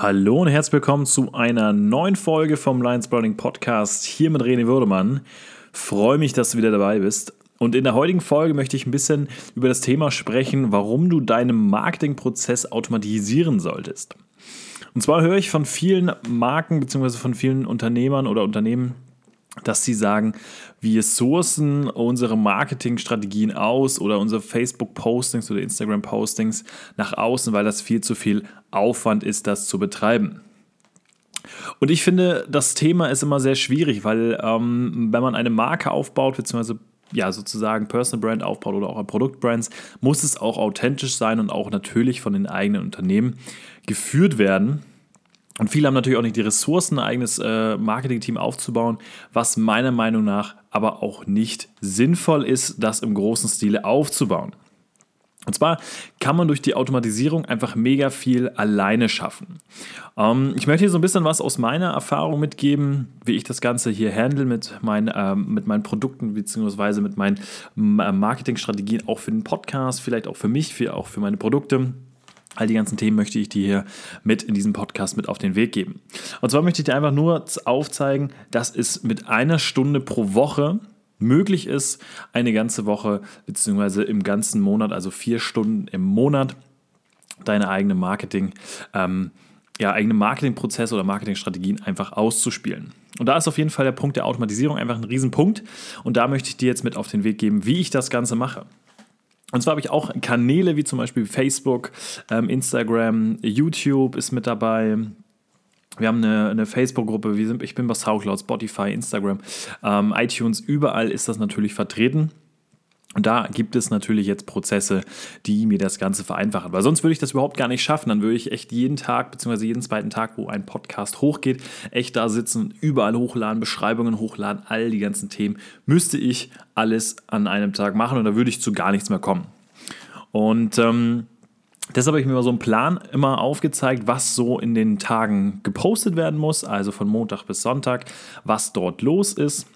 Hallo und herzlich willkommen zu einer neuen Folge vom Lions Browning Podcast hier mit René Würdemann. Freue mich, dass du wieder dabei bist. Und in der heutigen Folge möchte ich ein bisschen über das Thema sprechen, warum du deinen Marketingprozess automatisieren solltest. Und zwar höre ich von vielen Marken bzw. von vielen Unternehmern oder Unternehmen, dass sie sagen, wir sourcen unsere Marketingstrategien aus oder unsere Facebook-Postings oder Instagram-Postings nach außen, weil das viel zu viel Aufwand ist, das zu betreiben. Und ich finde, das Thema ist immer sehr schwierig, weil ähm, wenn man eine Marke aufbaut, beziehungsweise ja, sozusagen Personal Brand aufbaut oder auch Produktbrands, muss es auch authentisch sein und auch natürlich von den eigenen Unternehmen geführt werden. Und viele haben natürlich auch nicht die Ressourcen, ein eigenes äh, Marketing-Team aufzubauen, was meiner Meinung nach aber auch nicht sinnvoll ist, das im großen Stile aufzubauen. Und zwar kann man durch die Automatisierung einfach mega viel alleine schaffen. Ähm, ich möchte hier so ein bisschen was aus meiner Erfahrung mitgeben, wie ich das Ganze hier handle mit, mein, ähm, mit meinen Produkten bzw. mit meinen äh, Marketingstrategien, auch für den Podcast, vielleicht auch für mich, für, auch für meine Produkte. All die ganzen Themen möchte ich dir hier mit in diesem Podcast mit auf den Weg geben. Und zwar möchte ich dir einfach nur aufzeigen, dass es mit einer Stunde pro Woche möglich ist, eine ganze Woche beziehungsweise im ganzen Monat, also vier Stunden im Monat, deine eigene Marketing, ähm, ja, eigene Marketingprozesse oder Marketingstrategien einfach auszuspielen. Und da ist auf jeden Fall der Punkt der Automatisierung einfach ein Riesenpunkt. Und da möchte ich dir jetzt mit auf den Weg geben, wie ich das Ganze mache. Und zwar habe ich auch Kanäle wie zum Beispiel Facebook, ähm, Instagram, YouTube ist mit dabei. Wir haben eine, eine Facebook-Gruppe, ich bin bei Soundcloud, Spotify, Instagram, ähm, iTunes, überall ist das natürlich vertreten. Und da gibt es natürlich jetzt Prozesse, die mir das Ganze vereinfachen. Weil sonst würde ich das überhaupt gar nicht schaffen. Dann würde ich echt jeden Tag, beziehungsweise jeden zweiten Tag, wo ein Podcast hochgeht, echt da sitzen, überall hochladen, Beschreibungen hochladen, all die ganzen Themen. Müsste ich alles an einem Tag machen und da würde ich zu gar nichts mehr kommen. Und ähm, Deshalb habe ich mir mal so einen Plan immer aufgezeigt, was so in den Tagen gepostet werden muss, also von Montag bis Sonntag, was dort los ist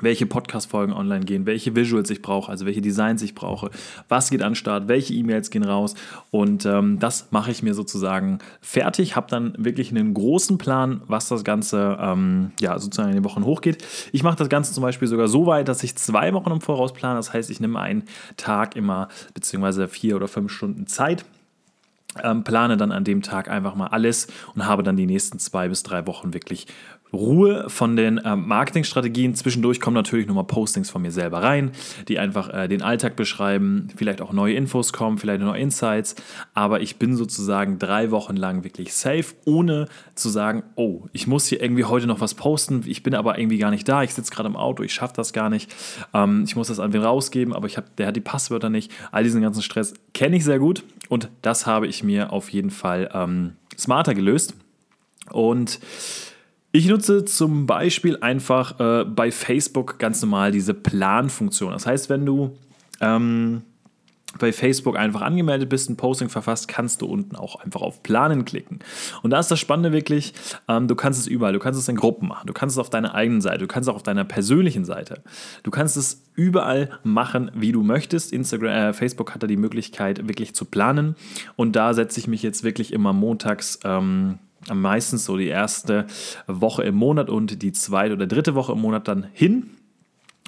welche Podcast-Folgen online gehen, welche Visuals ich brauche, also welche Designs ich brauche, was geht an Start, welche E-Mails gehen raus und ähm, das mache ich mir sozusagen fertig, habe dann wirklich einen großen Plan, was das Ganze ähm, ja, sozusagen in den Wochen hochgeht. Ich mache das Ganze zum Beispiel sogar so weit, dass ich zwei Wochen im Voraus plane, das heißt, ich nehme einen Tag immer beziehungsweise vier oder fünf Stunden Zeit ähm, plane dann an dem Tag einfach mal alles und habe dann die nächsten zwei bis drei Wochen wirklich Ruhe von den ähm, Marketingstrategien. Zwischendurch kommen natürlich nochmal Postings von mir selber rein, die einfach äh, den Alltag beschreiben, vielleicht auch neue Infos kommen, vielleicht neue Insights. Aber ich bin sozusagen drei Wochen lang wirklich safe, ohne zu sagen, oh, ich muss hier irgendwie heute noch was posten. Ich bin aber irgendwie gar nicht da. Ich sitze gerade im Auto, ich schaffe das gar nicht. Ähm, ich muss das an wen rausgeben, aber ich hab, der hat die Passwörter nicht. All diesen ganzen Stress kenne ich sehr gut und das habe ich mir auf jeden Fall ähm, smarter gelöst. Und ich nutze zum Beispiel einfach äh, bei Facebook ganz normal diese Planfunktion. Das heißt, wenn du ähm, bei Facebook einfach angemeldet bist, ein Posting verfasst, kannst du unten auch einfach auf Planen klicken. Und da ist das Spannende wirklich, ähm, du kannst es überall, du kannst es in Gruppen machen, du kannst es auf deiner eigenen Seite, du kannst es auch auf deiner persönlichen Seite. Du kannst es überall machen, wie du möchtest. Instagram, äh, Facebook hat da die Möglichkeit, wirklich zu planen. Und da setze ich mich jetzt wirklich immer montags. Ähm, meistens so die erste Woche im Monat und die zweite oder dritte Woche im Monat dann hin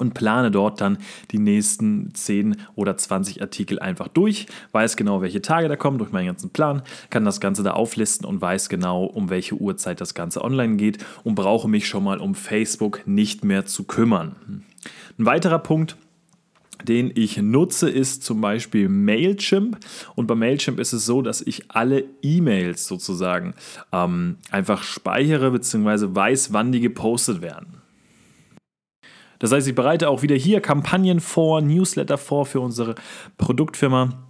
und plane dort dann die nächsten 10 oder 20 Artikel einfach durch, weiß genau, welche Tage da kommen durch meinen ganzen Plan, kann das Ganze da auflisten und weiß genau, um welche Uhrzeit das Ganze online geht und brauche mich schon mal um Facebook nicht mehr zu kümmern. Ein weiterer Punkt, den ich nutze, ist zum Beispiel Mailchimp. Und bei Mailchimp ist es so, dass ich alle E-Mails sozusagen ähm, einfach speichere bzw. weiß, wann die gepostet werden. Das heißt, ich bereite auch wieder hier Kampagnen vor, Newsletter vor für unsere Produktfirma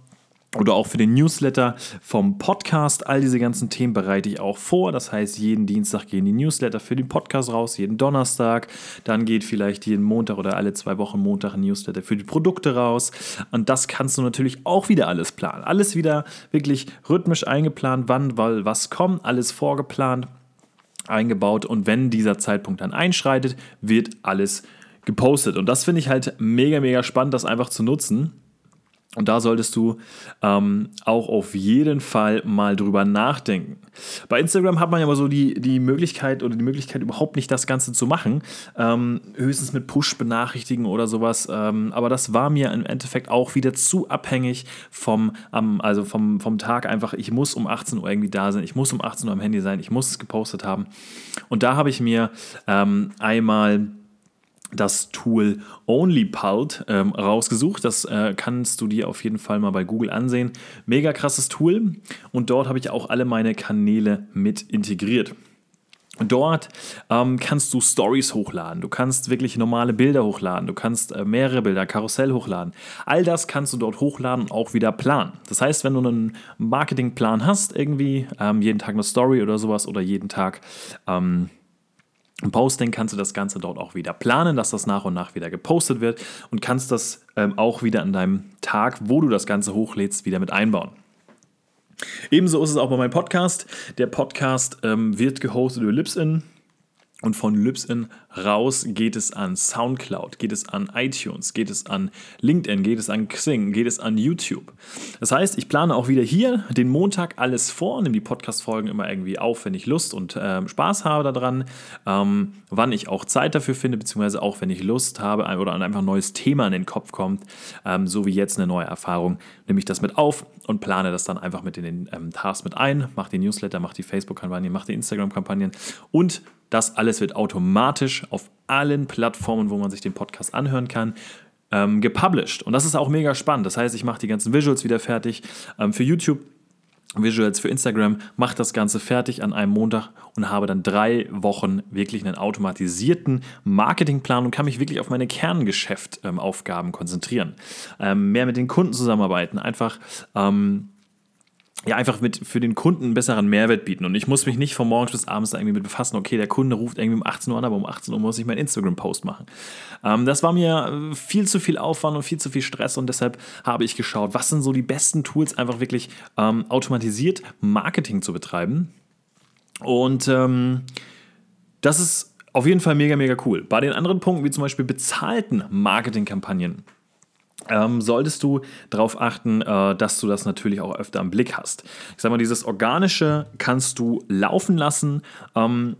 oder auch für den Newsletter vom Podcast. All diese ganzen Themen bereite ich auch vor. Das heißt, jeden Dienstag gehen die Newsletter für den Podcast raus, jeden Donnerstag. Dann geht vielleicht jeden Montag oder alle zwei Wochen Montag ein Newsletter für die Produkte raus. Und das kannst du natürlich auch wieder alles planen. Alles wieder wirklich rhythmisch eingeplant, wann, weil was kommt, alles vorgeplant, eingebaut. Und wenn dieser Zeitpunkt dann einschreitet, wird alles gepostet. Und das finde ich halt mega, mega spannend, das einfach zu nutzen Und da solltest du ähm, auch auf jeden Fall mal drüber nachdenken. Bei Instagram hat man ja aber so die, die Möglichkeit oder die Möglichkeit überhaupt nicht das Ganze zu machen. Ähm, höchstens mit Push-Benachrichtigen oder sowas. Ähm, aber das war mir im Endeffekt auch wieder zu abhängig vom, also vom, vom Tag einfach. Ich muss um 18 Uhr irgendwie da sein. Ich muss um 18 Uhr am Handy sein. Ich muss es gepostet haben. Und da habe ich mir ähm, einmal das Tool OnlyPult ähm, rausgesucht. Das äh, kannst du dir auf jeden Fall mal bei Google ansehen. Mega krasses Tool und dort habe ich auch alle meine Kanäle mit integriert. Dort ähm, kannst du Stories hochladen, du kannst wirklich normale Bilder hochladen, du kannst äh, mehrere Bilder, Karussell hochladen. All das kannst du dort hochladen und auch wieder planen. Das heißt, wenn du einen Marketingplan hast, irgendwie ähm, jeden Tag eine Story oder sowas oder jeden Tag ähm, Posting kannst du das Ganze dort auch wieder planen, dass das nach und nach wieder gepostet wird und kannst das ähm, auch wieder an deinem Tag, wo du das Ganze hochlädst, wieder mit einbauen. Ebenso ist es auch bei meinem Podcast. Der Podcast ähm, wird gehostet über Libsyn. Und von Libsyn raus geht es an SoundCloud, geht es an iTunes, geht es an LinkedIn, geht es an Xing, geht es an YouTube. Das heißt, ich plane auch wieder hier den Montag alles vor, nehme die Podcast-Folgen immer irgendwie auf, wenn ich Lust und äh, Spaß habe daran, ähm, wann ich auch Zeit dafür finde, beziehungsweise auch wenn ich Lust habe oder einfach ein neues Thema in den Kopf kommt, ähm, so wie jetzt eine neue Erfahrung, nehme ich das mit auf und plane das dann einfach mit in den ähm, Tasks mit ein, mache die Newsletter, mache die Facebook-Kampagnen, mache die Instagram-Kampagnen und das alles wird automatisch auf allen Plattformen, wo man sich den Podcast anhören kann, ähm, gepublished. Und das ist auch mega spannend. Das heißt, ich mache die ganzen Visuals wieder fertig ähm, für YouTube. Visuals für Instagram, mache das Ganze fertig an einem Montag und habe dann drei Wochen wirklich einen automatisierten Marketingplan und kann mich wirklich auf meine Kerngeschäftaufgaben ähm, konzentrieren. Ähm, mehr mit den Kunden zusammenarbeiten, einfach ähm, ja, einfach mit für den Kunden einen besseren Mehrwert bieten. Und ich muss mich nicht von morgens bis abends irgendwie mit befassen, okay, der Kunde ruft irgendwie um 18 Uhr an, aber um 18 Uhr muss ich meinen Instagram-Post machen. Ähm, das war mir äh, viel zu viel Aufwand und viel zu viel Stress und deshalb habe ich geschaut, was sind so die besten Tools, einfach wirklich ähm, automatisiert Marketing zu betreiben. Und ähm, das ist auf jeden Fall mega, mega cool. Bei den anderen Punkten, wie zum Beispiel bezahlten Marketingkampagnen, ähm, solltest du darauf achten, äh, dass du das natürlich auch öfter im Blick hast. Ich sage mal, dieses Organische kannst du laufen lassen. Ähm,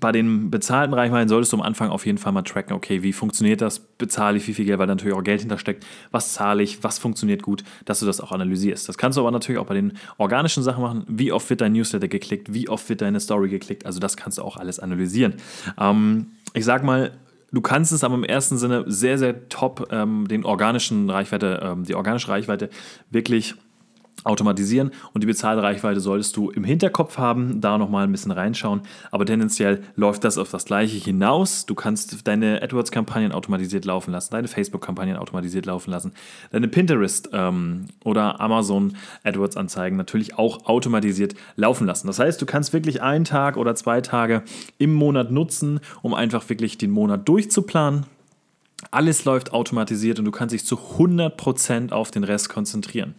bei den bezahlten Reichweiten solltest du am Anfang auf jeden Fall mal tracken, okay, wie funktioniert das, bezahle ich wie viel Geld, weil da natürlich auch Geld hintersteckt, was zahle ich, was funktioniert gut, dass du das auch analysierst. Das kannst du aber natürlich auch bei den organischen Sachen machen, wie oft wird dein Newsletter geklickt, wie oft wird deine Story geklickt, also das kannst du auch alles analysieren. Ähm, ich sag mal, Du kannst es aber im ersten Sinne sehr, sehr top ähm, den organischen Reichweite, ähm, die organische Reichweite wirklich automatisieren und die bezahlte Reichweite solltest du im Hinterkopf haben, da nochmal ein bisschen reinschauen, aber tendenziell läuft das auf das gleiche hinaus. Du kannst deine AdWords-Kampagnen automatisiert laufen lassen, deine Facebook-Kampagnen automatisiert laufen lassen, deine Pinterest ähm, oder Amazon AdWords-Anzeigen natürlich auch automatisiert laufen lassen. Das heißt, du kannst wirklich einen Tag oder zwei Tage im Monat nutzen, um einfach wirklich den Monat durchzuplanen alles läuft automatisiert und du kannst dich zu 100% auf den Rest konzentrieren.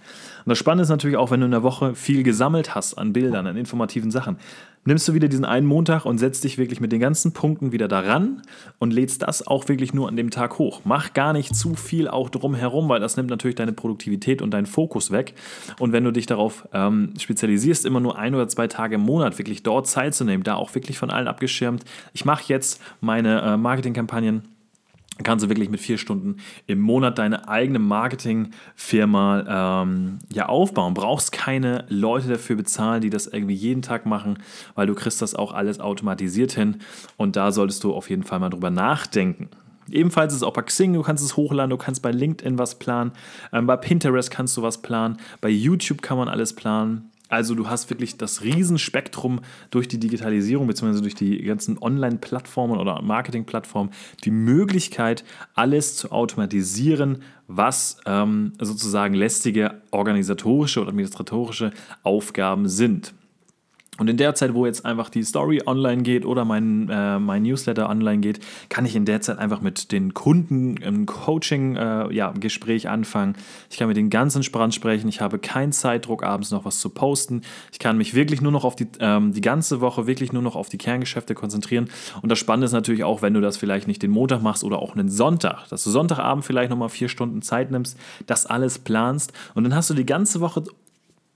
Und das Spannende ist natürlich auch, wenn du in der Woche viel gesammelt hast an Bildern, an informativen Sachen, nimmst du wieder diesen einen Montag und setzt dich wirklich mit den ganzen Punkten wieder daran und lädst das auch wirklich nur an dem Tag hoch. Mach gar nicht zu viel auch drumherum, weil das nimmt natürlich deine Produktivität und deinen Fokus weg. Und wenn du dich darauf ähm, spezialisierst, immer nur ein oder zwei Tage im Monat wirklich dort Zeit zu nehmen, da auch wirklich von allen abgeschirmt, ich mache jetzt meine äh, Marketingkampagnen kannst du wirklich mit vier Stunden im Monat deine eigene Marketingfirma ähm, ja, aufbauen. Brauchst keine Leute dafür bezahlen, die das irgendwie jeden Tag machen, weil du kriegst das auch alles automatisiert hin und da solltest du auf jeden Fall mal drüber nachdenken. Ebenfalls ist es auch bei Xing, du kannst es hochladen, du kannst bei LinkedIn was planen, ähm, bei Pinterest kannst du was planen, bei YouTube kann man alles planen. Also du hast wirklich das Riesenspektrum durch die Digitalisierung bzw. durch die ganzen Online-Plattformen oder Marketing-Plattformen die Möglichkeit, alles zu automatisieren, was ähm, sozusagen lästige organisatorische oder administratorische Aufgaben sind. Und in der Zeit, wo jetzt einfach die Story online geht oder mein, äh, mein Newsletter online geht, kann ich in der Zeit einfach mit den Kunden ein Coaching-Gespräch äh, ja, anfangen. Ich kann mit den ganz entspannt sprechen. Ich habe keinen Zeitdruck, abends noch was zu posten. Ich kann mich wirklich nur noch auf die, ähm, die ganze Woche wirklich nur noch auf die Kerngeschäfte konzentrieren. Und das Spannende ist natürlich auch, wenn du das vielleicht nicht den Montag machst oder auch einen Sonntag, dass du Sonntagabend vielleicht nochmal vier Stunden Zeit nimmst, das alles planst und dann hast du die ganze Woche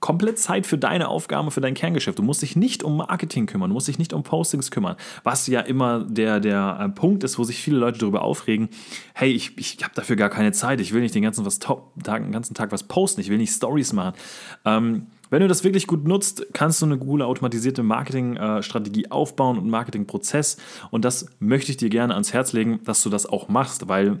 komplett Zeit für deine Aufgaben, für dein Kerngeschäft. Du musst dich nicht um Marketing kümmern, du musst dich nicht um Postings kümmern, was ja immer der, der äh, Punkt ist, wo sich viele Leute darüber aufregen, hey, ich, ich habe dafür gar keine Zeit, ich will nicht den ganzen, was, Tag, den ganzen Tag was posten, ich will nicht Stories machen. Ähm, wenn du das wirklich gut nutzt, kannst du eine coole automatisierte Marketingstrategie aufbauen und Marketingprozess. Und das möchte ich dir gerne ans Herz legen, dass du das auch machst, weil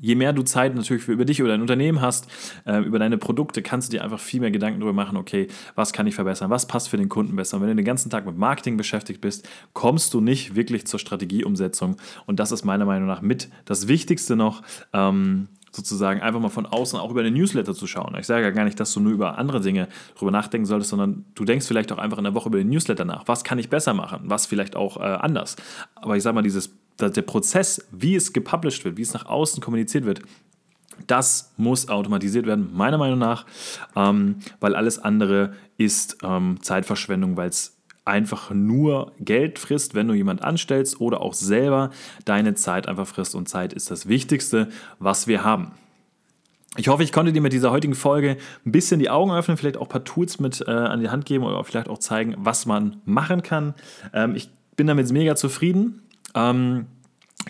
je mehr du Zeit natürlich über dich oder dein Unternehmen hast, äh, über deine Produkte, kannst du dir einfach viel mehr Gedanken darüber machen, okay, was kann ich verbessern, was passt für den Kunden besser. Und wenn du den ganzen Tag mit Marketing beschäftigt bist, kommst du nicht wirklich zur Strategieumsetzung. Und das ist meiner Meinung nach mit das Wichtigste noch. Ähm, sozusagen einfach mal von außen auch über den Newsletter zu schauen. Ich sage ja gar nicht, dass du nur über andere Dinge darüber nachdenken solltest, sondern du denkst vielleicht auch einfach in der Woche über den Newsletter nach. Was kann ich besser machen? Was vielleicht auch äh, anders? Aber ich sage mal, dieses der Prozess, wie es gepublished wird, wie es nach außen kommuniziert wird, das muss automatisiert werden, meiner Meinung nach, ähm, weil alles andere ist ähm, Zeitverschwendung, weil es einfach nur Geld frisst, wenn du jemand anstellst oder auch selber deine Zeit einfach frisst. Und Zeit ist das Wichtigste, was wir haben. Ich hoffe, ich konnte dir mit dieser heutigen Folge ein bisschen die Augen öffnen, vielleicht auch ein paar Tools mit äh, an die Hand geben oder vielleicht auch zeigen, was man machen kann. Ähm, ich bin damit mega zufrieden. Ähm,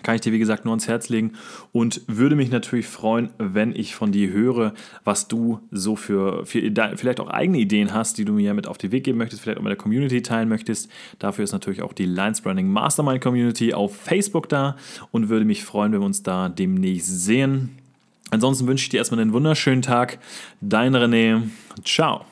kann ich dir, wie gesagt, nur ans Herz legen und würde mich natürlich freuen, wenn ich von dir höre, was du so für, für vielleicht auch eigene Ideen hast, die du mir mit auf den Weg geben möchtest, vielleicht auch mit der Community teilen möchtest. Dafür ist natürlich auch die Lines Branding Mastermind Community auf Facebook da und würde mich freuen, wenn wir uns da demnächst sehen. Ansonsten wünsche ich dir erstmal einen wunderschönen Tag. Dein René. Ciao.